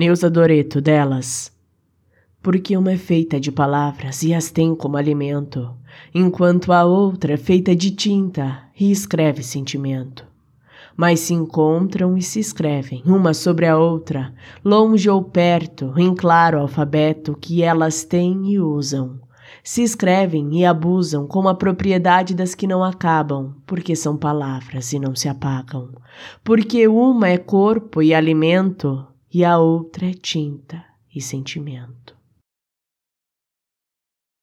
Neuza Doreto, delas. Porque uma é feita de palavras e as tem como alimento, enquanto a outra é feita de tinta e escreve sentimento. Mas se encontram e se escrevem, uma sobre a outra, longe ou perto, em claro alfabeto que elas têm e usam se escrevem e abusam como a propriedade das que não acabam, porque são palavras e não se apagam, porque uma é corpo e alimento e a outra é tinta e sentimento.